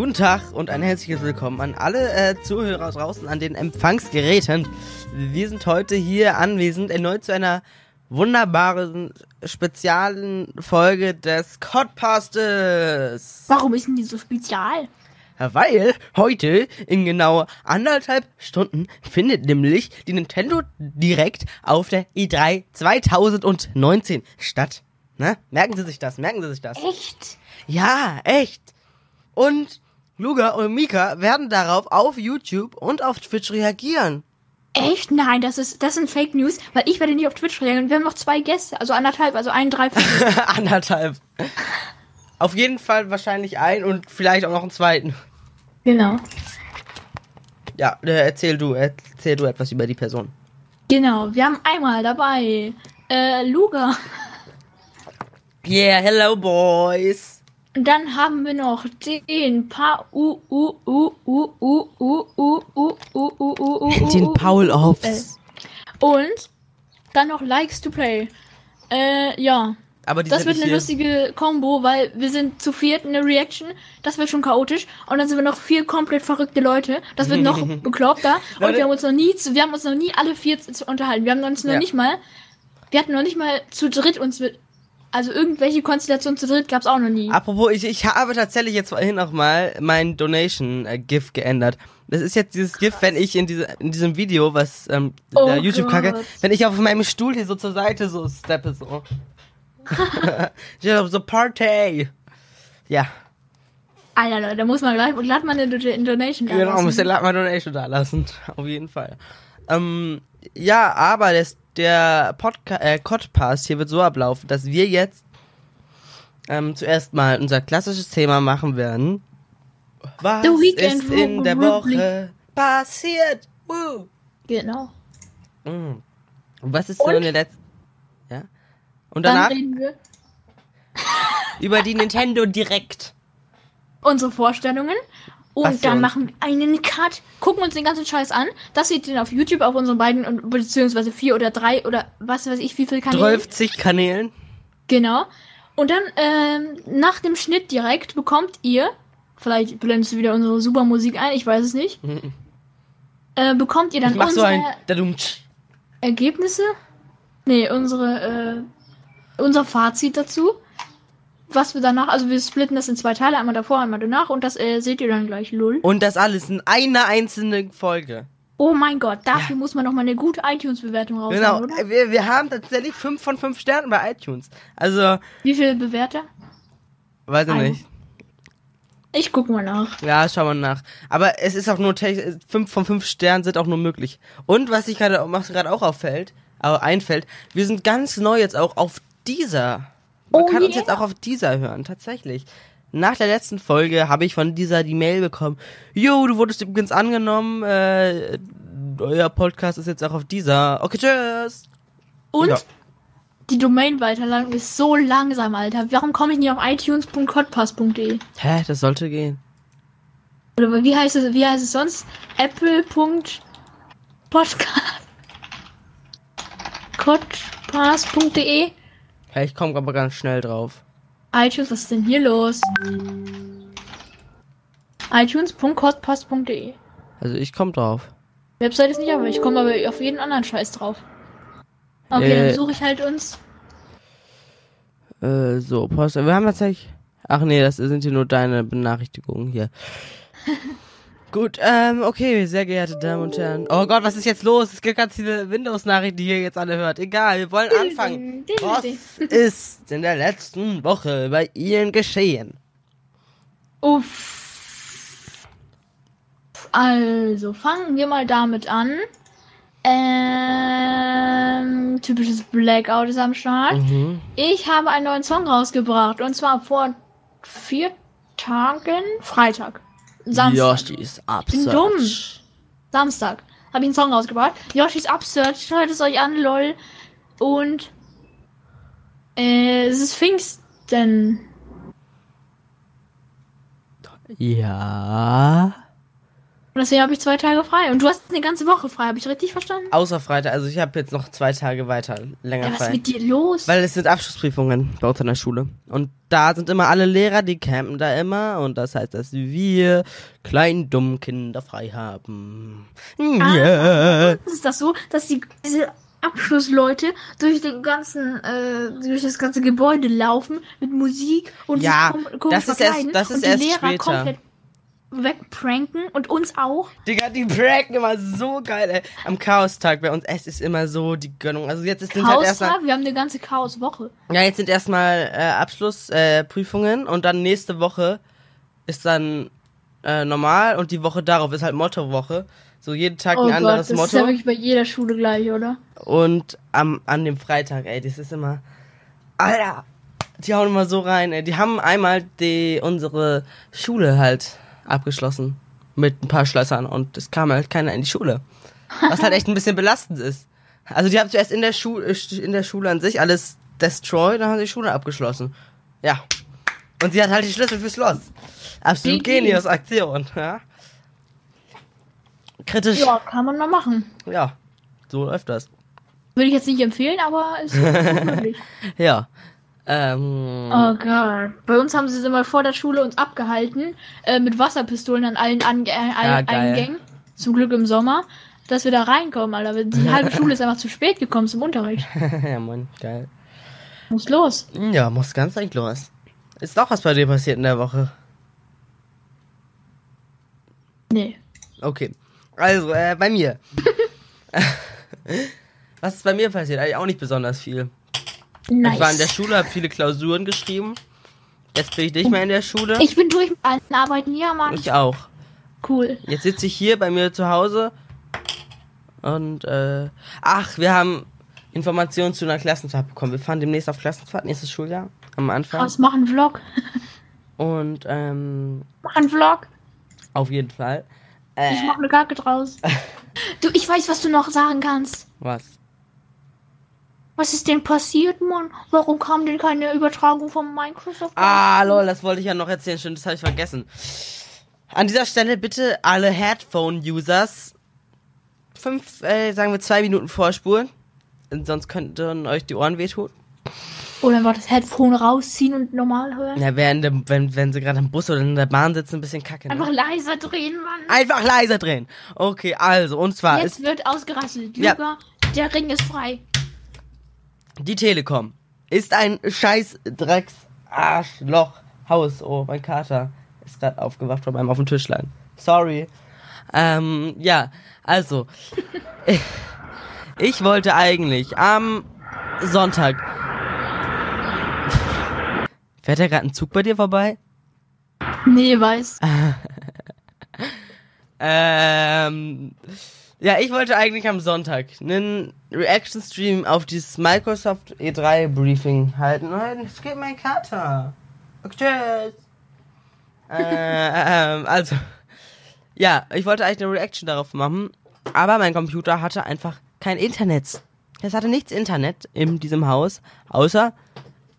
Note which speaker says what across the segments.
Speaker 1: Guten Tag und ein herzliches Willkommen an alle äh, Zuhörer draußen an den Empfangsgeräten. Wir sind heute hier anwesend erneut zu einer wunderbaren speziellen Folge des Codpastes.
Speaker 2: Warum ist denn die so spezial?
Speaker 1: Weil heute in genau anderthalb Stunden findet nämlich die Nintendo Direct auf der E3 2019 statt. Ne? Merken Sie sich das, merken Sie sich das.
Speaker 2: Echt?
Speaker 1: Ja, echt. Und Luga und Mika werden darauf auf YouTube und auf Twitch reagieren.
Speaker 2: Echt? Nein, das ist das sind Fake News, weil ich werde nicht auf Twitch reagieren. Wir haben noch zwei Gäste, also anderthalb, also ein Dreiviertel.
Speaker 1: Anderthalb. Auf jeden Fall wahrscheinlich ein und vielleicht auch noch einen zweiten.
Speaker 2: genau.
Speaker 1: Ja, äh, erzähl du, erzähl du etwas über die Person.
Speaker 2: Genau, wir haben einmal dabei äh, Luga.
Speaker 1: Yeah, hello boys.
Speaker 2: Dann haben wir noch den Paul.
Speaker 1: Den Paul Hoffs.
Speaker 2: Und dann noch Likes to Play. Äh, ja.
Speaker 1: Aber
Speaker 2: das wird eine lustige Combo, weil wir sind zu viert in der Reaction. Das wird schon chaotisch. Und dann sind wir noch vier komplett verrückte Leute. Das wird noch bekloppter. Und
Speaker 1: Leute.
Speaker 2: wir haben uns noch nie, wir haben uns noch nie alle vier unterhalten. Wir haben uns noch
Speaker 1: ja.
Speaker 2: nicht mal, wir hatten noch nicht mal zu dritt uns mit also irgendwelche Konstellationen zu dritt gab's auch noch nie.
Speaker 1: Apropos, ich, ich habe tatsächlich jetzt vorhin noch mal mein Donation-GIF geändert. Das ist jetzt dieses GIF, wenn ich in, diese, in diesem Video, was ähm,
Speaker 2: Oh
Speaker 1: der YouTube-Kacke,
Speaker 2: Gott.
Speaker 1: wenn ich auf meinem Stuhl hier so zur Seite so steppe, so. so Party. Ja,
Speaker 2: Alter, Leute, da muss man gleich, glatt mal eine Do- Donation da
Speaker 1: genau,
Speaker 2: lassen.
Speaker 1: müsst ihr mal Donation da lassen. Auf jeden Fall. Ähm, ja, aber das, der Podcast, äh, Codpass hier wird so ablaufen, dass wir jetzt ähm, zuerst mal unser klassisches Thema machen werden. Was ist in der. Woche passiert? Woo.
Speaker 2: Genau.
Speaker 1: Mm. Und was ist so in der letzten... Ja? Und
Speaker 2: Dann
Speaker 1: danach
Speaker 2: reden wir
Speaker 1: über die Nintendo Direct.
Speaker 2: unsere Vorstellungen. Und dann machen wir einen Cut, gucken uns den ganzen Scheiß an. Das seht ihr dann auf YouTube auf unseren beiden, beziehungsweise vier oder drei oder was weiß ich, wie viel Kanäle.
Speaker 1: 12 Kanälen.
Speaker 2: Genau. Und dann ähm, nach dem Schnitt direkt bekommt ihr, vielleicht blendest du wieder unsere super Musik ein, ich weiß es nicht, äh, bekommt ihr dann
Speaker 1: mach so
Speaker 2: unsere
Speaker 1: ein...
Speaker 2: Ergebnisse? Nee, unsere, äh, unser Fazit dazu. Was wir danach, also wir splitten das in zwei Teile, einmal davor, einmal danach und das äh, seht ihr dann gleich, lull.
Speaker 1: Und das alles in einer einzelnen Folge.
Speaker 2: Oh mein Gott, dafür muss man noch mal eine gute iTunes-Bewertung raushauen,
Speaker 1: Genau,
Speaker 2: oder?
Speaker 1: wir, wir haben tatsächlich 5 von 5 Sternen bei iTunes. Also,
Speaker 2: Wie viele Bewerter?
Speaker 1: weiß ich nicht.
Speaker 2: Ich guck mal nach.
Speaker 1: Ja, schauen wir nach. Aber es ist auch nur 5 von 5 Sternen sind auch nur möglich. Und was sich gerade gerade auch auffällt, aber einfällt, wir sind ganz neu jetzt auch auf dieser. Man
Speaker 2: Oh
Speaker 1: kann uns
Speaker 2: yeah.
Speaker 1: jetzt auch auf dieser hören, tatsächlich. Nach der letzten Folge habe ich von dieser die Mail bekommen. Jo, du wurdest übrigens angenommen. Äh, euer Podcast ist jetzt auch auf dieser. Okay, tschüss.
Speaker 2: Und
Speaker 1: Ja.
Speaker 2: die Domain-Weiterleitung ist so langsam, Alter. Warum komme ich nicht auf itunes.codpass.de?
Speaker 1: Hä, das sollte gehen.
Speaker 2: Oder wie heißt es, wie heißt es sonst? Apple.podcast. Codpass.de
Speaker 1: Hä, ich komme aber ganz schnell drauf.
Speaker 2: iTunes, was ist denn hier los? iTunes.codpass.de
Speaker 1: Also ich komme drauf.
Speaker 2: Website ist nicht, aber ich komme aber auf jeden anderen Scheiß drauf. Okay,
Speaker 1: Äh.
Speaker 2: dann suche ich halt uns.
Speaker 1: Äh, so, Post. Wir haben tatsächlich. Ach nee, das sind hier nur deine Benachrichtigungen hier. Gut, ähm, okay, sehr geehrte Damen und Herren. Oh Gott, was ist jetzt los? Es gibt ganz viele Windows-Nachrichten, die ihr jetzt alle hört. Egal, wir wollen anfangen. Was ist in der letzten Woche bei Ihnen geschehen?
Speaker 2: Uff. Also, fangen wir mal damit an. Ähm, typisches Blackout ist am Start.
Speaker 1: Mhm.
Speaker 2: Ich habe einen neuen Song rausgebracht. Und zwar vor vier Tagen. Freitag. Samstag.
Speaker 1: Yoshi's
Speaker 2: bin
Speaker 1: Upsearch.
Speaker 2: dumm. Samstag. Habe ich einen Song rausgebracht. Yoshi's Upsearch. Hört es euch an, lol. Und äh, es ist Pfingsten.
Speaker 1: Ja.
Speaker 2: Deswegen habe ich zwei Tage frei. Und du hast eine ganze Woche frei, habe ich richtig verstanden?
Speaker 1: Außer Freitag. Also ich habe jetzt noch zwei Tage weiter länger
Speaker 2: Ja, was ist
Speaker 1: frei.
Speaker 2: mit dir los?
Speaker 1: Weil es sind Abschlussprüfungen bei uns an der Schule. Und da sind immer alle Lehrer, die campen da immer. Und das heißt, dass wir kleinen dummen Kinder frei haben.
Speaker 2: Ah.
Speaker 1: Ja.
Speaker 2: ist das so, dass die diese Abschlussleute durch den ganzen, äh, durch das ganze Gebäude laufen mit Musik und
Speaker 1: Ja,
Speaker 2: sich kom komisch
Speaker 1: das ist erst- das ist
Speaker 2: und die
Speaker 1: erst
Speaker 2: Lehrer
Speaker 1: später.
Speaker 2: komplett wegpranken und uns auch.
Speaker 1: Digga, die pranken immer so geil, ey. Am Chaostag bei uns, es ist immer so die Gönnung. Also jetzt sind halt erstmal,
Speaker 2: Chaos, wir haben eine ganze Chaoswoche.
Speaker 1: ja, jetzt sind erstmal äh, Abschlussprüfungen äh, und dann nächste Woche ist dann äh, normal und die Woche darauf ist halt Mottowoche. So jeden Tag
Speaker 2: Oh
Speaker 1: ein
Speaker 2: Gott,
Speaker 1: anderes
Speaker 2: das ist
Speaker 1: Motto.
Speaker 2: ja wirklich bei jeder Schule gleich, oder?
Speaker 1: Und am, an dem Freitag, ey, das ist immer. Alter! Die hauen immer so rein, ey. Die haben einmal die, unsere Schule halt abgeschlossen. Mit ein paar Schlössern und es kam halt keiner in die Schule. Was halt echt ein bisschen belastend ist. Also die haben zuerst in der Schule, in der Schule an sich alles destroyed, dann haben sie die Schule abgeschlossen. Ja. Und sie hat halt die Schlüssel fürs Schloss. Absolut
Speaker 2: GG.
Speaker 1: genius Aktion, ja. Kritisch.
Speaker 2: Ja, kann man mal machen.
Speaker 1: ja. So läuft das.
Speaker 2: Würde ich jetzt nicht empfehlen, aber ist möglich.
Speaker 1: Ja. Ähm,
Speaker 2: Oh Gott. Bei uns haben sie es immer vor der Schule uns abgehalten, äh, mit Wasserpistolen an allen, Ange äh,
Speaker 1: Ja.
Speaker 2: Eingängen. Zum Glück im Sommer. Dass wir da reinkommen, Alter. Die halbe Schule ist einfach zu spät gekommen zum Unterricht.
Speaker 1: ja, Mann, geil.
Speaker 2: Muss los.
Speaker 1: Ja, muss ganz eigentlich los. Ist doch was bei dir passiert in der Woche?
Speaker 2: Nee.
Speaker 1: Okay. Also, äh, bei mir. was ist bei mir passiert? Eigentlich auch nicht besonders viel.
Speaker 2: Nice.
Speaker 1: Ich war in der Schule, habe viele Klausuren geschrieben. Jetzt bin ich nicht mehr in der Schule.
Speaker 2: Ich bin durch mit allen Arbeiten. Ja, Mann.
Speaker 1: Ich auch.
Speaker 2: Cool.
Speaker 1: Jetzt sitze ich hier bei mir zu Hause und äh, ach, wir haben Informationen zu einer Klassenfahrt bekommen. Wir fahren demnächst auf Klassenfahrt, nächstes Schuljahr am Anfang.
Speaker 2: Krass, mach einen Vlog.
Speaker 1: Und ähm,
Speaker 2: Mach einen Vlog.
Speaker 1: auf jeden Fall.
Speaker 2: Ich
Speaker 1: Äh,
Speaker 2: mach eine Kacke draus. Du, ich weiß, was du noch sagen kannst.
Speaker 1: was?
Speaker 2: Was ist denn passiert, Mann? Warum kam denn keine Übertragung von Microsoft?
Speaker 1: Ah, lol, das wollte ich ja noch erzählen, stimmt, das habe ich vergessen. An dieser Stelle bitte alle Headphone-Users fünf, äh, sagen wir zwei Minuten vorspulen. Sonst könnten euch die Ohren wehtun.
Speaker 2: Oder einfach das Headphone rausziehen und normal hören.
Speaker 1: Ja, während wenn, wenn sie gerade im Bus oder in der Bahn sitzen, ein bisschen kacke. Ne?
Speaker 2: Einfach leiser drehen, Mann.
Speaker 1: Einfach leiser drehen. Okay, also, und zwar
Speaker 2: Jetzt
Speaker 1: ist
Speaker 2: wird ausgerasselt.
Speaker 1: Ja.
Speaker 2: Luca, der Ring ist frei.
Speaker 1: Die Telekom ist ein scheiß Drecks Arschloch Haus. Oh, mein Kater ist gerade aufgewacht von meinem auf dem Tischlein. Sorry. Ähm, ja, also ich wollte eigentlich am Sonntag Fährt da gerade ein Zug bei dir vorbei?
Speaker 2: Nee, weiß.
Speaker 1: Ähm, ja, ich wollte eigentlich am Sonntag einen Reaction-Stream auf dieses Microsoft E3 Briefing halten. Nein, es geht mein Kater. Okay, tschüss. äh, ähm, also, ja, ich wollte eigentlich eine Reaction darauf machen, aber mein Computer hatte einfach kein Internet. Es hatte nichts Internet in diesem Haus, außer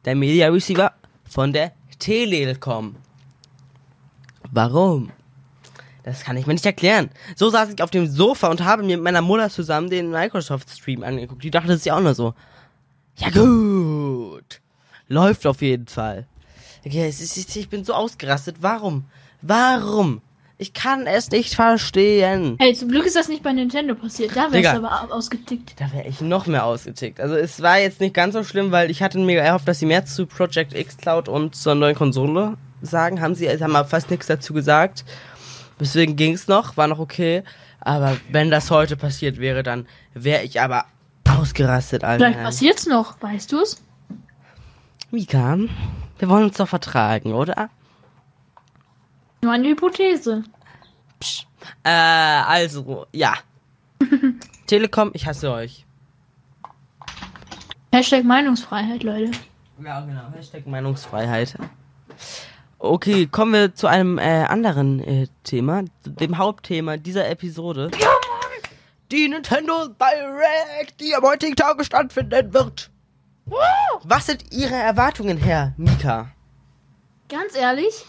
Speaker 1: der Media Receiver von der Telekom. Warum? Das kann ich mir nicht erklären. So saß ich auf dem Sofa und habe mir mit meiner Mutter zusammen den Microsoft-Stream angeguckt. Die dachte, das ist ja auch nur so. Ja gut. Läuft auf jeden Fall. Okay, ich bin so ausgerastet. Warum? Warum? Ich kann es nicht verstehen.
Speaker 2: Hey, zum Glück ist das nicht bei Nintendo passiert. Da wärst
Speaker 1: Digga.
Speaker 2: du aber au- ausgetickt.
Speaker 1: Da wäre ich noch mehr ausgetickt. Also es war jetzt nicht ganz so schlimm, weil ich hatte mir erhofft, dass sie mehr zu Project X Cloud und zur neuen Konsole sagen. Haben sie haben aber fast nichts dazu gesagt. Deswegen ging's noch, war noch okay. Aber wenn das heute passiert wäre, dann wäre ich aber ausgerastet, Alter.
Speaker 2: Vielleicht passiert's noch, weißt du's?
Speaker 1: Mika, wir wollen uns doch vertragen, oder?
Speaker 2: Nur eine Hypothese.
Speaker 1: Äh, also, ja. Telekom, ich hasse euch.
Speaker 2: Hashtag Meinungsfreiheit, Leute.
Speaker 1: Ja, genau. Hashtag Meinungsfreiheit. Okay, kommen wir zu einem äh, anderen äh, Thema, dem Hauptthema dieser Episode. Die Nintendo Direct, die am heutigen Tage stattfinden wird. Was sind Ihre Erwartungen, Herr Mika?
Speaker 2: Ganz ehrlich,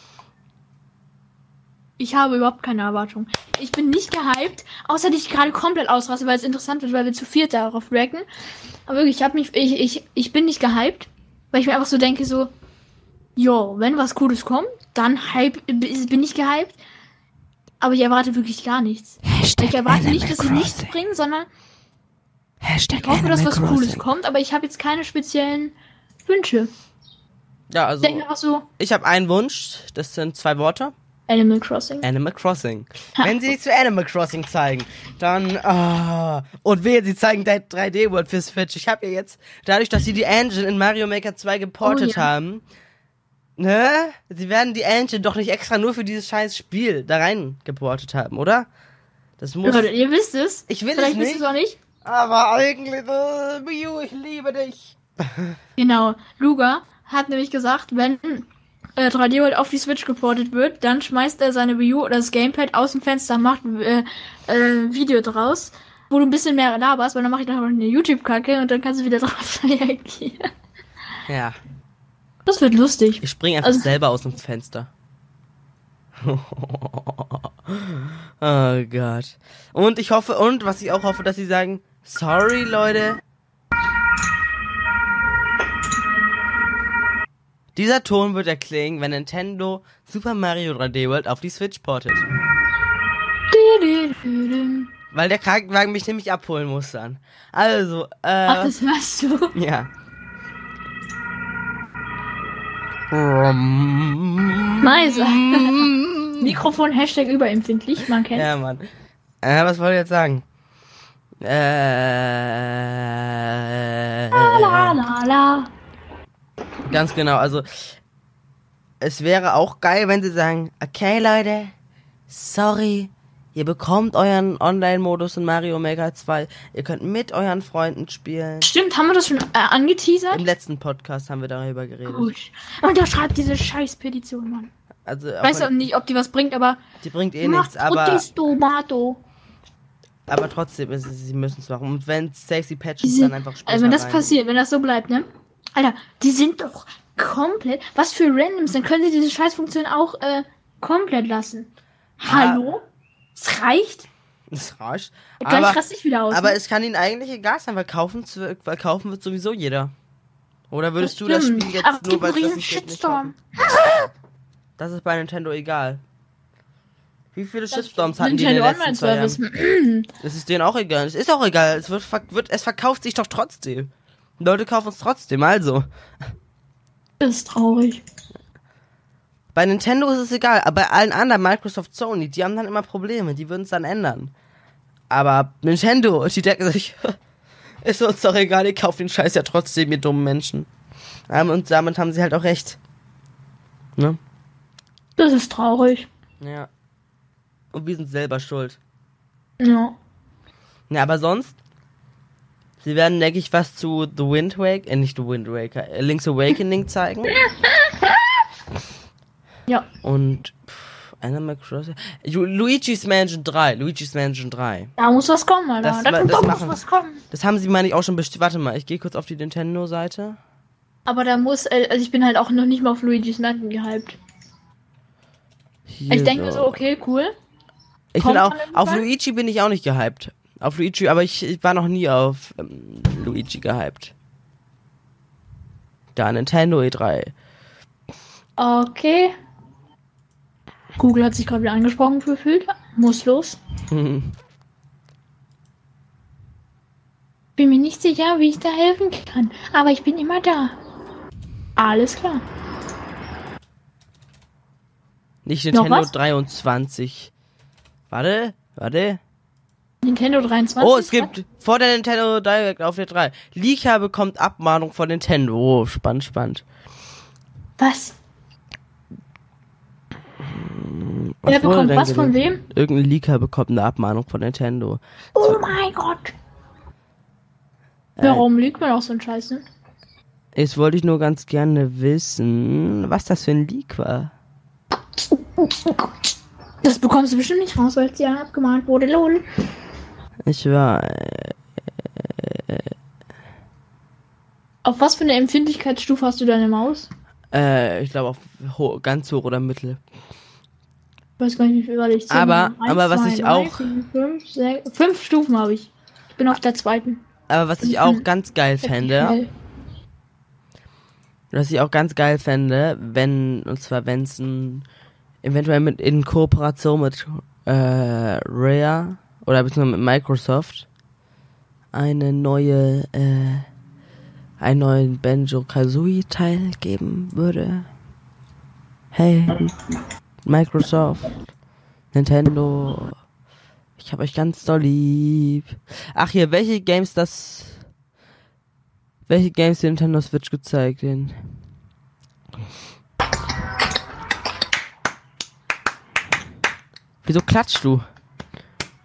Speaker 2: Ich habe überhaupt keine Erwartung. Ich bin nicht gehypt, außer dass ich gerade komplett ausraste, weil es interessant wird, weil wir zu viert darauf reacken. Aber wirklich, ich hab mich, ich, ich, ich bin nicht gehypt, weil ich mir einfach so denke, so, jo, wenn was Cooles kommt, dann hype, bin ich gehypt. Aber ich erwarte wirklich gar nichts.
Speaker 1: Hashtag
Speaker 2: Ich erwarte
Speaker 1: Animal
Speaker 2: nicht, dass sie nichts bringen, sondern
Speaker 1: Hashtag
Speaker 2: ich hoffe, dass was Cooles
Speaker 1: Crossing.
Speaker 2: kommt, aber ich habe jetzt keine speziellen Wünsche.
Speaker 1: Ja,
Speaker 2: Ich
Speaker 1: also
Speaker 2: denke einfach so,
Speaker 1: ich habe einen Wunsch, das sind zwei Worte.
Speaker 2: Animal Crossing.
Speaker 1: Animal Crossing. Wenn sie nichts zu Animal Crossing zeigen, dann ah und wehe, sie zeigen 3D World für Switch. Ich habe ja jetzt dadurch, dass sie die Engine in Mario Maker 2 geportet
Speaker 2: Oh ja.
Speaker 1: haben, ne? Sie werden die Engine doch nicht extra nur für dieses scheiß Spiel da rein geportet haben, oder? Das muss
Speaker 2: Leute, ihr wisst es.
Speaker 1: Ich will es
Speaker 2: Vielleicht wisst
Speaker 1: nicht.
Speaker 2: ihr es auch nicht.
Speaker 1: aber eigentlich äh, Wii U, ich liebe dich.
Speaker 2: Genau. Luga hat nämlich gesagt, wenn äh, 3D World auf die Switch geportet wird, dann schmeißt er seine Wii U oder das Gamepad aus dem Fenster, macht äh, äh, Video draus, wo du ein bisschen mehr laberst, weil dann mache ich noch eine YouTube-Kacke und dann kannst du wieder drauf reagieren.
Speaker 1: Ja,
Speaker 2: Das wird lustig.
Speaker 1: ich spring einfach
Speaker 2: Also-
Speaker 1: selber aus dem Fenster. oh Gott. Und ich hoffe, und was ich auch hoffe, dass sie sagen, sorry Leute. Dieser Ton wird erklingen, wenn Nintendo Super Mario 3D World auf die Switch portet. Weil der Krankenwagen mich nämlich abholen muss dann. Also, äh,
Speaker 2: Ach, das hörst du.
Speaker 1: ja.
Speaker 2: Nice. Mikrofon Hashtag überempfindlich, man kennt.
Speaker 1: Ja, Mann. Äh, was wollte ich jetzt sagen? Äh,
Speaker 2: La la la.
Speaker 1: ganz genau, also es wäre auch geil, wenn sie sagen, okay Leute, sorry, ihr bekommt euren Online-Modus in Mario Maker 2, ihr könnt mit euren Freunden spielen.
Speaker 2: Stimmt, haben wir das schon äh, angeteasert?
Speaker 1: Im letzten Podcast haben wir darüber geredet.
Speaker 2: Gut. Und da schreibt diese scheiß Petition, Mann.
Speaker 1: Also,
Speaker 2: Weiß auch nicht, ob die was bringt, aber
Speaker 1: die bringt eh nichts, aber,
Speaker 2: Protestomato.
Speaker 1: aber trotzdem ist es, sie müssen es machen. Und wenn Stacy Patches dann einfach Sprecher
Speaker 2: also wenn das
Speaker 1: rein-
Speaker 2: passiert, wenn das so bleibt, ne? Alter, die sind doch komplett. Was für Randoms, dann können sie diese Scheißfunktion auch äh, komplett lassen. Hallo? Es reicht?
Speaker 1: Das reicht.
Speaker 2: Gleich
Speaker 1: Aber,
Speaker 2: raste ich wieder aus.
Speaker 1: aber
Speaker 2: ne?
Speaker 1: es kann ihnen eigentlich egal sein, weil kaufen, zu- weil kaufen wird sowieso jeder. Oder würdest du das. Spiel jetzt
Speaker 2: aber es
Speaker 1: nur, es das nicht
Speaker 2: Shitstorm.
Speaker 1: Das ist bei Nintendo egal. Wie viele Shitstorms hatten die in den
Speaker 2: Nintendo
Speaker 1: letzten zwei
Speaker 2: Online-Service.
Speaker 1: Jahren? Es ist denen auch egal. Es ist auch egal. Es wird, wird, es verkauft sich doch trotzdem. Leute kaufen es trotzdem, also.
Speaker 2: Das ist traurig.
Speaker 1: Bei Nintendo ist es egal, aber bei allen anderen, Microsoft, Sony, die haben dann immer Probleme, die würden es dann ändern. Aber Nintendo, die denken sich, ist uns doch egal, ihr kauft den Scheiß ja trotzdem, ihr dummen Menschen. Und damit haben sie halt auch recht. Ne?
Speaker 2: Das ist traurig.
Speaker 1: Ja. Und wir sind selber schuld.
Speaker 2: Ja.
Speaker 1: Ja, aber sonst, sie werden, denke ich, was zu The Wind Waker, äh, nicht The Wind Waker, äh, Link's Awakening zeigen.
Speaker 2: Ja.
Speaker 1: Und pff, Animal Crossing. Lu- Luigi's Mansion 3. Luigi's Mansion 3.
Speaker 2: Da muss was kommen, Alter.
Speaker 1: Das-
Speaker 2: da,
Speaker 1: das
Speaker 2: da muss
Speaker 1: machen-
Speaker 2: was kommen.
Speaker 1: Das haben sie, meine ich, auch schon bestimmt. Warte mal, ich gehe kurz auf die Nintendo-Seite.
Speaker 2: Aber da muss, äh, also ich bin halt auch noch nicht mal auf Luigi's Mansion gehypt.
Speaker 1: Hier
Speaker 2: Ich denke mir so, okay, cool.
Speaker 1: Ich
Speaker 2: kommt
Speaker 1: bin auch, auf
Speaker 2: Fall?
Speaker 1: Luigi bin ich auch nicht gehypt. Auf Luigi, aber ich, ich war noch nie auf ähm, Luigi gehypt. Da, Nintendo E E3.
Speaker 2: Okay. Google hat sich gerade wieder angesprochen gefühlt. Muss los.
Speaker 1: Hm.
Speaker 2: Bin mir nicht sicher, wie ich da helfen kann. Aber ich bin immer da. Alles klar.
Speaker 1: Nicht Nintendo
Speaker 2: was?
Speaker 1: 23. Warte, warte.
Speaker 2: Nintendo 23.
Speaker 1: Oh, es gibt vor der Nintendo Direct auf der 3. Leaker bekommt Abmahnung von Nintendo. Oh, spannend, spannend.
Speaker 2: Was?
Speaker 1: Was
Speaker 2: Wer bekommt was von wem?
Speaker 1: Irgendein Leaker bekommt eine Abmahnung von Nintendo.
Speaker 2: Oh mein Gott. Warum lügt man auch so einen Scheiß, ne?
Speaker 1: Jetzt wollte ich nur ganz gerne wissen, was das für ein Leak war.
Speaker 2: Das bekommst du bestimmt nicht raus, weil es ja abgemahnt wurde. Lol.
Speaker 1: Ich war.
Speaker 2: Auf was für eine Empfindlichkeitsstufe hast du deine Maus?
Speaker 1: Äh, ich glaube auf ho ganz hoch oder mittel.
Speaker 2: Weiß gar nicht, wie viel warte ich.
Speaker 1: Aber-.
Speaker 2: Eins,
Speaker 1: aber was
Speaker 2: zwei,
Speaker 1: ich
Speaker 2: drei,
Speaker 1: auch-
Speaker 2: vier, Fünf, sechs, fünf Stufen habe ich. Ich bin auf der zweiten.
Speaker 1: Aber was ich auch ganz geil fände, was ich auch ganz geil fände, wenn, und zwar wenn es ein, eventuell mit, in Kooperation mit äh, Rare oder beziehungsweise mit Microsoft eine neue, äh, einen neuen Banjo-Kazooie-Teil geben würde. Hey, Microsoft, Nintendo, ich hab euch ganz doll lieb. Ach hier, welche Games das, welche Games die Nintendo Switch gezeigt den? Wieso klatschst du?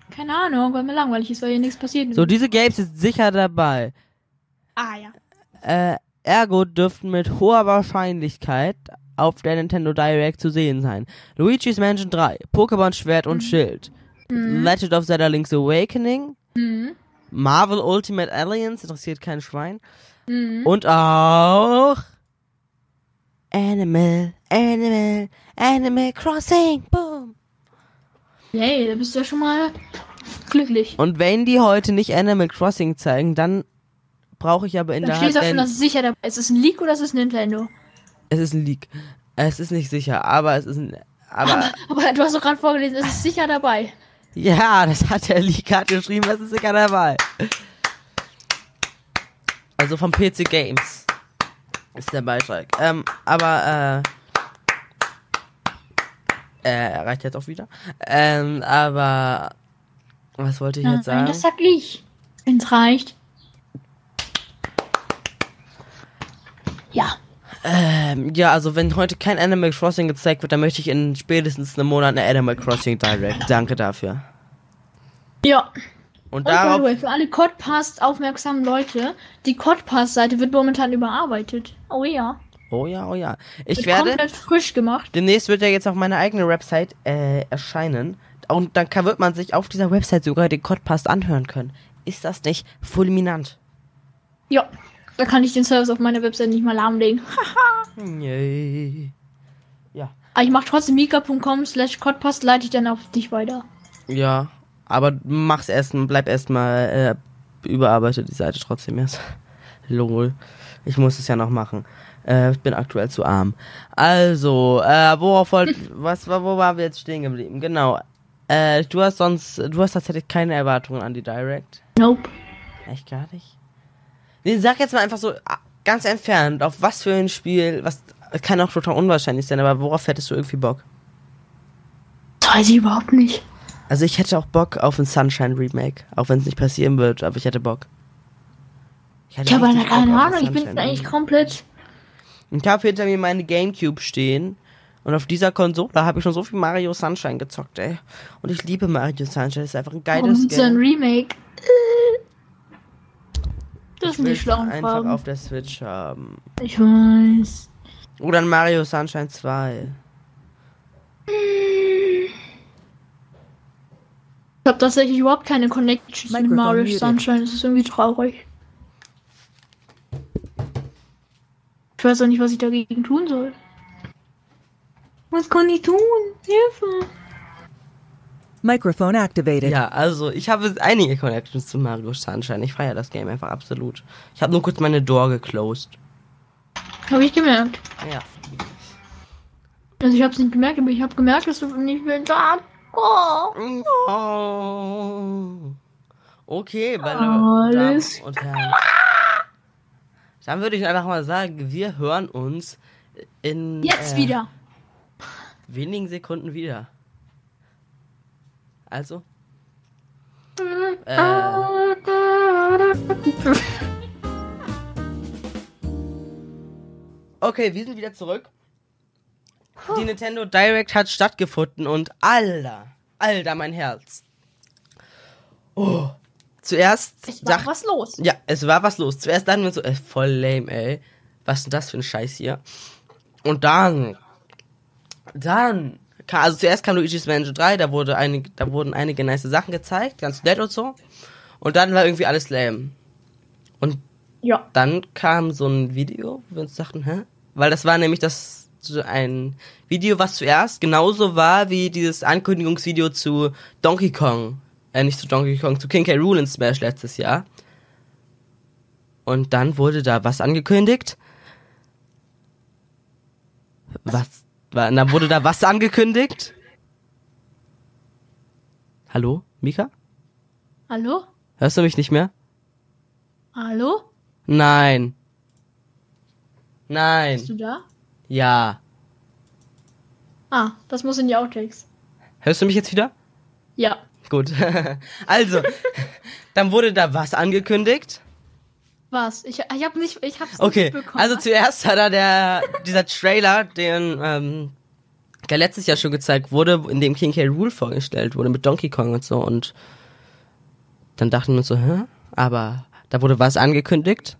Speaker 2: Keine Ahnung, weil mir langweilig ist, weil hier nichts passiert.
Speaker 1: So, diese Games sind sicher dabei.
Speaker 2: ah ja.
Speaker 1: Äh, ergo dürften mit hoher Wahrscheinlichkeit auf der Nintendo Direct zu sehen sein. Luigi's Mansion 3, Pokémon Schwert und Schild, Legend of Zelda Link's Awakening,
Speaker 2: Mhm.
Speaker 1: Marvel Ultimate Alliance, interessiert kein Schwein.
Speaker 2: Mhm.
Speaker 1: Und auch Animal, Animal, Animal Crossing, boom.
Speaker 2: Yay, da bist du ja schon mal glücklich.
Speaker 1: Und wenn die heute nicht Animal Crossing zeigen, dann brauche ich aber in
Speaker 2: Da
Speaker 1: der Hand
Speaker 2: auch schon, dass es sicher dabei ist. Ist es ein Leak oder ist es Nintendo?
Speaker 1: Es ist ein Leak. Es ist nicht sicher, aber es ist ein, aber,
Speaker 2: Aber du hast doch gerade vorgelesen, es ist sicher dabei.
Speaker 1: ja, das hat der Leak hat geschrieben, es ist sicher dabei. Also vom PC Games ist der Beitrag. Ähm, aber, äh, äh, er reicht jetzt auch wieder. Ähm, aber, was wollte ich jetzt sagen?
Speaker 2: Das sag ich. Wenn's reicht. Ja.
Speaker 1: Ähm, ja, also wenn heute kein Animal Crossing gezeigt wird, dann möchte ich in spätestens einem Monat eine Animal Crossing Direct. Danke dafür.
Speaker 2: Ja.
Speaker 1: Und
Speaker 2: Und by
Speaker 1: darauf
Speaker 2: the way, für alle Codpass aufmerksamen Leute, die Codpass-Seite wird momentan überarbeitet. Oh ja.
Speaker 1: Oh ja, oh ja. Ich
Speaker 2: Wird
Speaker 1: werde.
Speaker 2: komplett frisch gemacht.
Speaker 1: Demnächst wird ja jetzt auch meine eigene Website äh, erscheinen. Und dann kann, wird man sich auf dieser Website sogar den Codpast anhören können. Ist das nicht fulminant?
Speaker 2: Ja. Da kann ich den Service auf meiner Website nicht mal lahmlegen.
Speaker 1: Yay.
Speaker 2: Aber ich mach trotzdem mika.com slash Codpass, leite ich dann auf dich weiter.
Speaker 1: Ja, aber mach's erst, bleib erstmal äh, überarbeitet die Seite trotzdem erst. Lol. Ich muss es ja noch machen. Äh, ich bin aktuell zu arm. Also, äh, worauf wollt, was, wo waren wir jetzt stehen geblieben? Genau. Äh, du hast sonst, du hast tatsächlich keine Erwartungen an die Direct.
Speaker 2: Nope.
Speaker 1: Echt gar nicht? Nee, sag jetzt mal einfach so, ah, ganz entfernt, auf was für ein Spiel, was, kann auch total unwahrscheinlich sein, aber worauf hättest du irgendwie Bock?
Speaker 2: Das weiß ich überhaupt nicht.
Speaker 1: Also ich hätte auch Bock auf ein Sunshine Remake, auch wenn es nicht passieren wird, aber ich hätte Bock.
Speaker 2: Ich habe keine Ahnung, ich bin eigentlich komplett.
Speaker 1: Ich habe hinter mir meine Gamecube stehen und auf dieser Konsole habe ich schon so viel Mario Sunshine gezockt, ey. Und ich liebe Mario Sunshine, das ist einfach ein
Speaker 2: Warum
Speaker 1: geiles
Speaker 2: ist so ein
Speaker 1: Game.
Speaker 2: Remake? Das
Speaker 1: Ich
Speaker 2: sind die schlauen
Speaker 1: einfach
Speaker 2: Fragen.
Speaker 1: auf der Switch haben.
Speaker 2: Ich weiß.
Speaker 1: Oder ein Mario Sunshine 2.
Speaker 2: Ich habe tatsächlich überhaupt keine Connections mit
Speaker 3: Microphone
Speaker 2: Mario
Speaker 3: muted.
Speaker 2: Sunshine. Das ist irgendwie traurig. Ich weiß auch nicht, was ich dagegen tun soll. Was kann ich tun? Hilfe!
Speaker 3: Microphone activated.
Speaker 1: Ja, also ich habe einige Connections zu Mario Sunshine. Ich feiere das Game einfach absolut. Ich habe nur kurz meine Door geclosed.
Speaker 2: Habe ich gemerkt.
Speaker 1: Ja.
Speaker 2: Also ich habe es nicht gemerkt, aber ich habe gemerkt, dass du nicht willst. Oh.
Speaker 1: Oh. Okay, meine
Speaker 2: Alles
Speaker 1: Damen und Herren. Dann würde ich einfach mal sagen, wir hören uns in
Speaker 2: Jetzt
Speaker 1: äh,
Speaker 2: wieder.
Speaker 1: wenigen Sekunden wieder. Also. Äh, okay, wir sind wieder zurück. Die Nintendo Direct hat stattgefunden und Alter, Alter, mein Herz. Oh. Zuerst
Speaker 2: Es war was los.
Speaker 1: ja, es war was los. Zuerst dachten wir so, ey, voll lame, ey. Was ist denn das für ein Scheiß hier? Und dann, dann, ka- also zuerst kam Luigi's Mansion 3, da wurde einige, da wurden einige nice Sachen gezeigt, ganz nett und so. Und dann war irgendwie alles lame. Und
Speaker 2: Ja.
Speaker 1: dann kam so ein Video, wo wir uns dachten, hä? Weil das war nämlich das ein Video, was zuerst genauso war wie dieses Ankündigungsvideo zu Donkey Kong. Äh, nicht zu Donkey Kong, zu King K. Rool in Smash letztes Jahr. Und dann wurde da was angekündigt. Was? War, na, wurde da was angekündigt? Hallo, Mika?
Speaker 2: Hallo?
Speaker 1: Hörst du mich nicht mehr?
Speaker 2: Hallo?
Speaker 1: Nein. Nein.
Speaker 2: Bist du da?
Speaker 1: Ja.
Speaker 2: Ah, das muss in die Outtakes.
Speaker 1: Hörst du mich jetzt wieder?
Speaker 2: Ja.
Speaker 1: Gut. also, dann wurde da was angekündigt.
Speaker 2: Was? Ich, ich hab nicht, ich hab's
Speaker 1: Okay,
Speaker 2: nicht bekommen.
Speaker 1: also zuerst hat er der, dieser Trailer, den, ähm, der letztes Jahr schon gezeigt wurde, in dem King K. Rool vorgestellt wurde mit Donkey Kong und so und dann dachten wir uns so, hä? Aber da wurde was angekündigt.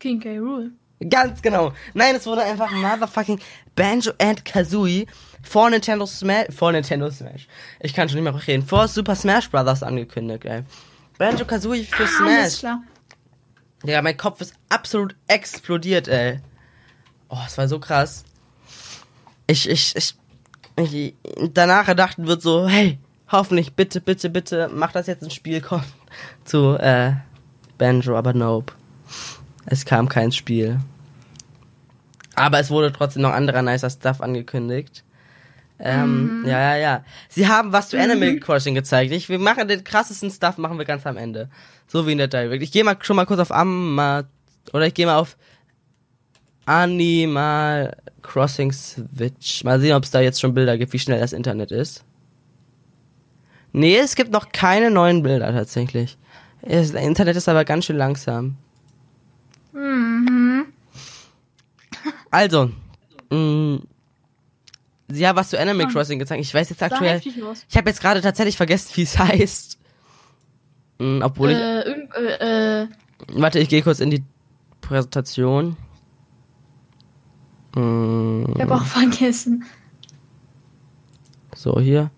Speaker 2: King K. Rool.
Speaker 1: Ganz genau. Nein, es wurde einfach motherfucking Banjo and Kazooie vor Nintendo Smash, vor Nintendo Smash. Ich kann schon nicht mehr reden. Vor Super Smash Bros. angekündigt, ey. Banjo Kazooie für
Speaker 2: Ah,
Speaker 1: Smash.
Speaker 2: klar.
Speaker 1: Ja, mein Kopf ist absolut explodiert, ey. Oh, es war so krass. Ich, ich, ich, ich danach erdachten wird so, hey, hoffentlich, bitte, bitte, bitte, mach das jetzt ins Spiel kommen. Zu, äh, Banjo, aber nope. Es kam kein Spiel. Aber es wurde trotzdem noch anderer nicer Stuff angekündigt. Ähm, ja, ja, ja. Sie haben was zu Animal Crossing gezeigt. Ich, wir machen den krassesten Stuff, machen wir ganz am Ende. So wie in der Direct. Ich gehe mal schon mal kurz auf Amma, oder ich gehe mal auf Animal Crossing Switch. Mal sehen, ob es da jetzt schon Bilder gibt, wie schnell das Internet ist. Nee, es gibt noch keine neuen Bilder tatsächlich. Das Internet ist aber ganz schön langsam. Also, mh, sie haben was zu Animal Crossing gezeigt. Ich weiß jetzt aktuell. Ich habe jetzt gerade tatsächlich vergessen, wie es heißt. Mh, obwohl ich.
Speaker 2: Äh, irgend, äh, äh,
Speaker 1: Warte, ich gehe kurz in die Präsentation. Mh,
Speaker 2: ich hab auch vergessen.
Speaker 1: so, hier.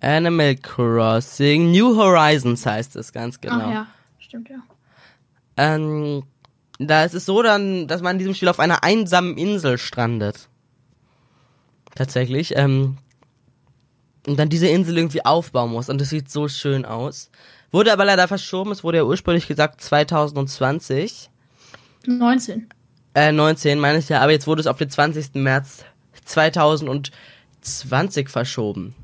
Speaker 1: Animal Crossing New Horizons heißt es ganz genau.
Speaker 2: Ach ja, stimmt ja.
Speaker 1: Ähm, da ist es so dann, dass man in diesem Spiel auf einer einsamen Insel strandet. Tatsächlich. Ähm, und dann diese Insel irgendwie aufbauen muss. Und das sieht so schön aus. Wurde aber leider verschoben. Es wurde ja ursprünglich gesagt 2020.
Speaker 2: 19.
Speaker 1: Äh, 19 meine ich ja. Aber jetzt wurde es auf den 20. März 2020 verschoben.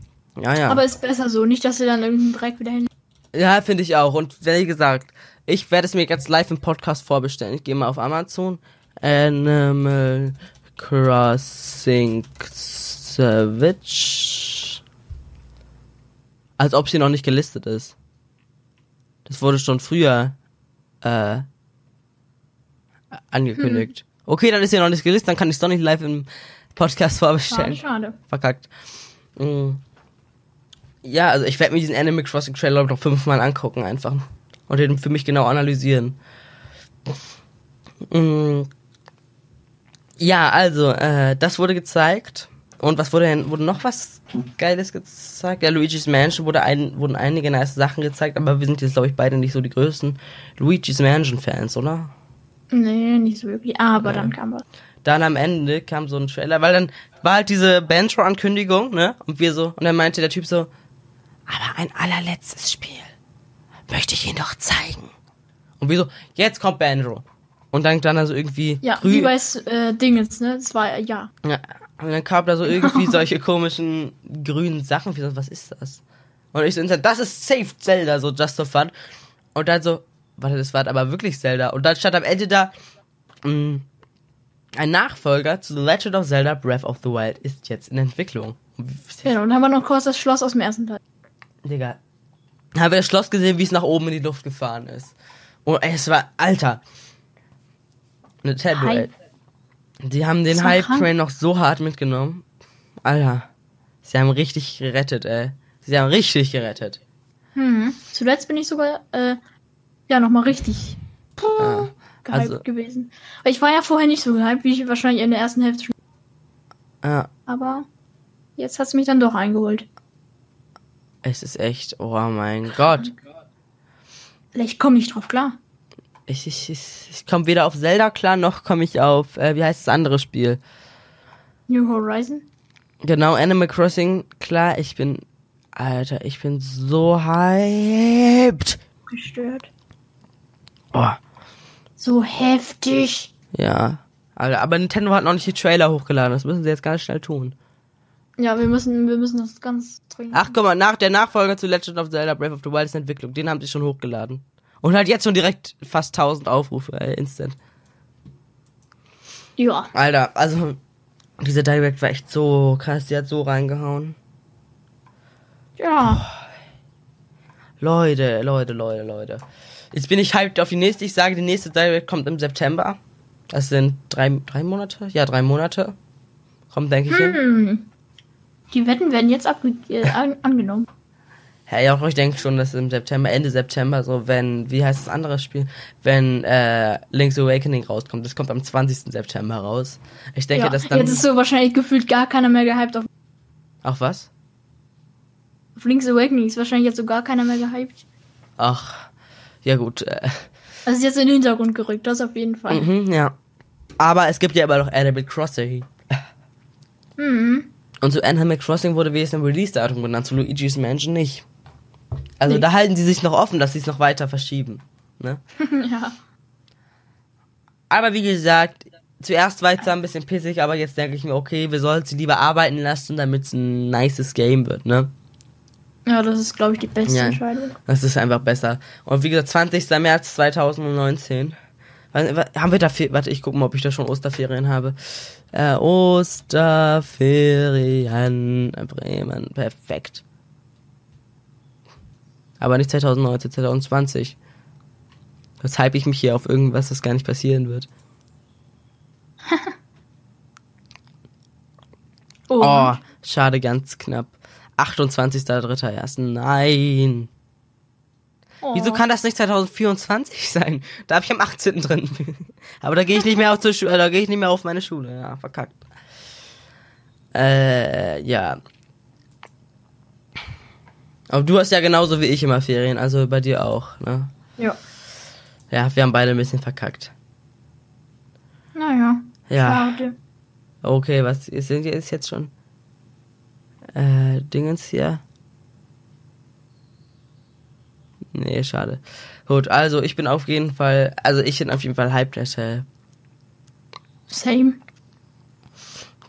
Speaker 1: Ja, ja.
Speaker 2: Aber ist besser so, nicht, dass sie dann irgendeinen Dreck wieder hin.
Speaker 1: Ja, finde ich auch. Und wie gesagt, ich werde es mir jetzt live im Podcast vorbestellen. Ich gehe mal auf Amazon. Animal Crossing Switch. Als ob sie noch nicht gelistet ist. Das wurde schon früher äh, angekündigt. Okay, dann ist sie noch nicht gelistet, dann kann ich es doch nicht live im Podcast
Speaker 2: Schade,
Speaker 1: vorbestellen.
Speaker 2: schade.
Speaker 1: Verkackt. Mm. Ja, also ich werde mir diesen Animal Crossing Trailer noch fünfmal angucken einfach. Und den für mich genau analysieren. Mm. Ja, also, äh, das wurde gezeigt. Und was wurde denn, wurde noch was Geiles gezeigt? Ja, Luigi's Mansion wurde ein, wurden einige nice Sachen gezeigt, aber wir sind jetzt, glaube ich, beide nicht so die größten Luigi's Mansion Fans, oder?
Speaker 2: Nee, nicht so wirklich. Aber dann kam was.
Speaker 1: dann am Ende kam so ein Trailer, weil dann war halt diese Banjo-Ankündigung, ne? Und wir so, und dann meinte der Typ so, aber ein allerletztes Spiel möchte ich Ihnen doch zeigen. Und wir so, jetzt kommt Banjo. Und dann dann also irgendwie
Speaker 2: Ja,
Speaker 1: grün-
Speaker 2: wie bei äh, Dingens, ne? Das war, ja.
Speaker 1: ja, und dann kam da so irgendwie solche komischen grünen Sachen. Wie so, was ist das? Und ich so, das ist safe Zelda, so just for fun. Und dann so, warte, das war aber wirklich Zelda. Und dann stand am Ende da, mh, ein Nachfolger zu The Legend of Zelda Breath of the Wild ist jetzt in Entwicklung.
Speaker 2: Genau, und dann haben wir noch kurz das Schloss aus dem ersten Teil.
Speaker 1: Digga. Haben wir das Schloss gesehen, wie es nach oben in die Luft gefahren ist. Und es war, Alter. Ey.
Speaker 2: Hype.
Speaker 1: Die haben den Hype. Train noch so hart mitgenommen. Alter. Sie haben richtig gerettet, ey. Sie haben richtig gerettet.
Speaker 2: Hm. Zuletzt bin ich sogar, äh, ja, nochmal richtig puh,
Speaker 1: Ja.
Speaker 2: gehypt
Speaker 1: Also-
Speaker 2: gewesen. Weil ich war ja vorher nicht so gehypt, wie ich wahrscheinlich in der ersten Hälfte schon.
Speaker 1: Ja,
Speaker 2: Aber jetzt hat's mich dann doch eingeholt.
Speaker 1: es ist echt, oh mein Gott.
Speaker 2: Ich komme nicht drauf klar.
Speaker 1: Ich, ich, ich, komme weder auf Zelda klar, noch komme ich auf, äh, wie heißt das andere Spiel?
Speaker 2: New Horizon?
Speaker 1: Genau, Animal Crossing, klar, ich bin, Alter, ich bin so hyped.
Speaker 2: Gestört.
Speaker 1: Oh,
Speaker 2: So heftig.
Speaker 1: ja. Alter, aber Nintendo hat noch nicht die Trailer hochgeladen, das müssen sie jetzt ganz schnell tun.
Speaker 2: Ja, wir müssen, wir müssen das ganz dringend.
Speaker 1: Ach, guck mal, nach der Nachfolger zu Legend of Zelda Breath of the Wild ist Entwicklung, den haben sie schon hochgeladen. Und halt jetzt schon direkt fast 1000 Aufrufe, äh, instant.
Speaker 2: Ja.
Speaker 1: Alter, also, diese Direct war echt so krass, die hat so reingehauen.
Speaker 2: Ja.
Speaker 1: Leute, Leute, Leute, Leute. Jetzt bin ich hyped auf die nächste. Ich sage, die nächste Direct kommt im September. Das sind drei, drei Monate? Ja, drei Monate. Kommt, denke ich, hin.
Speaker 2: Hm. Die Wetten werden jetzt abge äh, an angenommen.
Speaker 1: Ja, ja, auch ich denke schon, dass im September, Ende September, so wenn, wie heißt das andere Spiel? Wenn äh, Link's Awakening rauskommt. Das kommt am 20. September raus. Ich denke,
Speaker 2: ja.
Speaker 1: dass dann.
Speaker 2: Jetzt ist so wahrscheinlich gefühlt gar keiner mehr gehypt auf,
Speaker 1: Ach was?
Speaker 2: auf Link's Awakening. Ist wahrscheinlich jetzt so gar keiner mehr gehypt.
Speaker 1: Ach. Ja gut. Äh,
Speaker 2: Also ist jetzt in den Hintergrund gerückt, das auf jeden Fall.
Speaker 1: mhm, ja. Aber es gibt ja immer noch Animal Crossing.
Speaker 2: Mhm.
Speaker 1: Und zu Animal Crossing wurde wenigstens ein Release-Datum genannt, zu Luigi's Mansion nicht. Also
Speaker 2: Nee.
Speaker 1: da halten sie sich noch offen, dass sie es noch weiter verschieben. Ne?
Speaker 2: ja.
Speaker 1: Aber wie gesagt, zuerst war ich zwar ein bisschen pissig, aber jetzt denke ich mir, okay, wir sollten sie lieber arbeiten lassen, damit es ein nices Game wird, ne?
Speaker 2: Ja, das ist, glaube ich, die beste
Speaker 1: Ja.
Speaker 2: Entscheidung.
Speaker 1: Das ist einfach besser. Und wie gesagt, 20. März 2019. Wa- wa- Haben wir da Warte, ich gucke mal, ob ich da schon Osterferien habe. Äh, Osterferien Bremen. Perfekt. Aber nicht 2019, 2020. Jetzt hype ich mich hier auf irgendwas, das gar nicht passieren wird.
Speaker 2: Oh.
Speaker 1: Oh, schade, ganz knapp. 28.03. erst. Nein.
Speaker 2: oh.
Speaker 1: Wieso kann das nicht 2024 sein? Da habe ich am 18. drin. Aber da gehe ich nicht mehr auf zur Schule, da gehe ich nicht mehr auf meine Schule. Ja, verkackt. Äh, ja. Aber du hast ja genauso wie ich immer Ferien, also bei dir auch, ne?
Speaker 2: Ja.
Speaker 1: Ja, wir haben beide ein bisschen verkackt.
Speaker 2: Naja.
Speaker 1: Ja.
Speaker 2: Schade.
Speaker 1: Okay, was sind jetzt jetzt schon? Äh, Dingens hier. Nee, schade. Gut, also ich bin auf jeden Fall, also ich bin auf jeden Fall hyped, Alter.
Speaker 2: Same.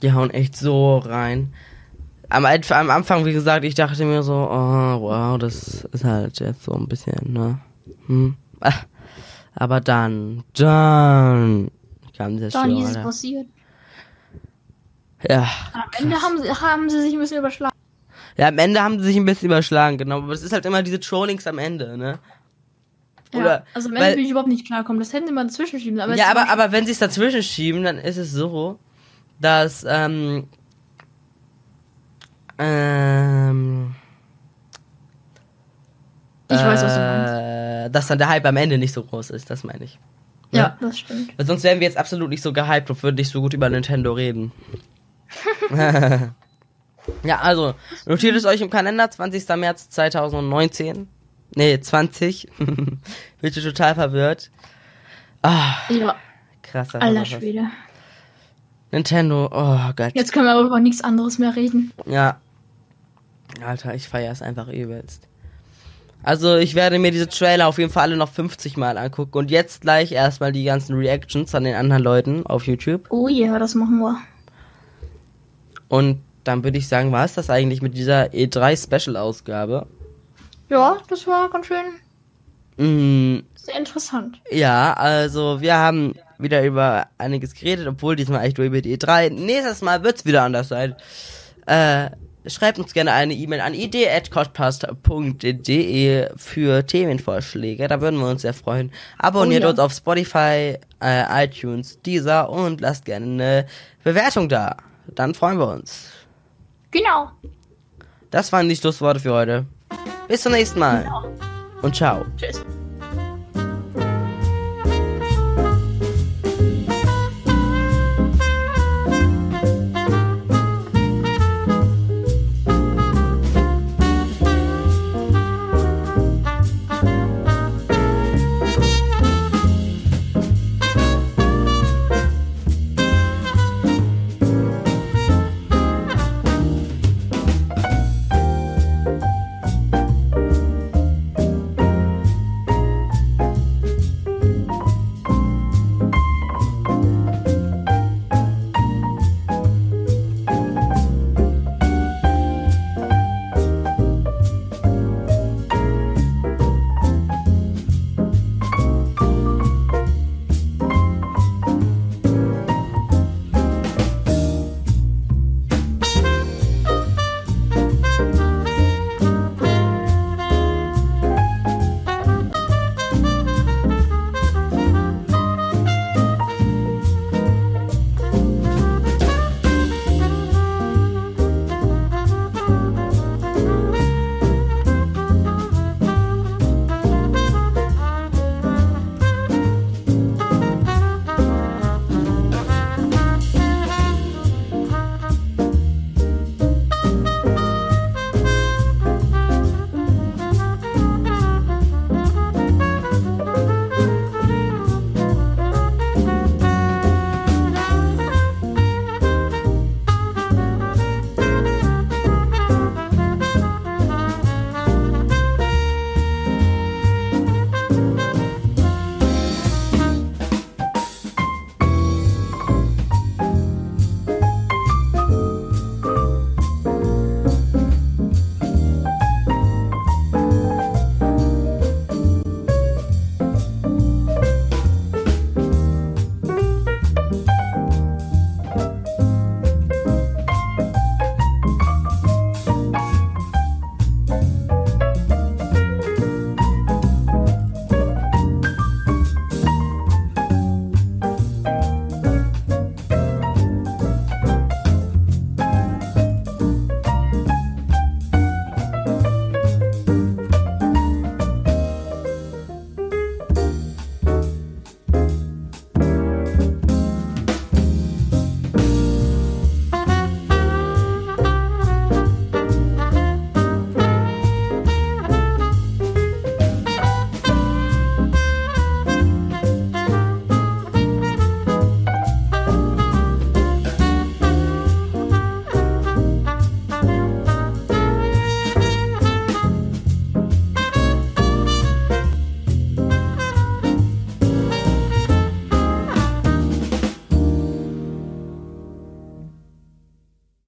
Speaker 1: Die hauen echt so rein. Am, am Anfang, wie gesagt, ich dachte mir so, oh, wow, das ist halt jetzt so ein bisschen, ne? Hm. Ah, Aber dann, dann kam das
Speaker 2: Dann ist es passiert.
Speaker 1: Ja,
Speaker 2: Am Ende haben sie, haben sie sich ein bisschen überschlagen.
Speaker 1: Ja, am Ende haben sie sich ein bisschen überschlagen, genau. Aber es ist halt immer diese Trollings am Ende, ne? Oder,
Speaker 2: ja. Also am Ende
Speaker 1: weil-
Speaker 2: bin ich überhaupt nicht klarkommen. Das hätten sie mal dazwischen schieben. Aber
Speaker 1: ja, aber, aber wenn sie es dazwischen schieben, dann ist es so, dass, ähm, ähm,
Speaker 2: Ich weiß, was du meinst.
Speaker 1: äh, dass dann der Hype am Ende nicht so groß ist, das meine ich.
Speaker 2: Beispiel- Ja, das stimmt.
Speaker 1: Weil sonst wären wir jetzt absolut nicht so gehypt und würden nicht so gut über Nintendo reden. ja, also, notiert es euch im Kalender, 20. März 2019. Nee, 20. Bin ich total verwirrt. Ah,
Speaker 2: Ja,
Speaker 1: krasser.
Speaker 2: alter. Schwede.
Speaker 1: Nintendo, oh Gott.
Speaker 2: Jetzt können wir aber über nichts anderes mehr reden.
Speaker 1: Ja. Alter, ich feiere es einfach übelst. Also, ich werde mir diese Trailer auf jeden Fall alle noch 50 Mal angucken und jetzt gleich erstmal die ganzen Reactions an den anderen Leuten auf YouTube.
Speaker 2: Oh ja, das machen wir.
Speaker 1: Und dann würde ich sagen, war es das eigentlich mit dieser E3-Special-Ausgabe?
Speaker 2: Ja, das war ganz schön
Speaker 1: Mm,
Speaker 2: sehr interessant.
Speaker 1: ja, also wir haben wieder über einiges geredet, obwohl diesmal echt nur über die E3. Nächstes Mal wird's wieder anders sein. Äh, schreibt uns gerne eine E-Mail an idee.codcast.de für Themenvorschläge. Da würden wir uns sehr freuen. Abonniert
Speaker 2: Oh ja.
Speaker 1: uns auf Spotify, äh, iTunes, Deezer und lasst gerne eine Bewertung da. Dann freuen wir uns.
Speaker 2: Genau.
Speaker 1: Das waren die Schlussworte für heute. Bis zum nächsten Mal.
Speaker 2: genau.
Speaker 1: Und ciao.
Speaker 2: Tschüss.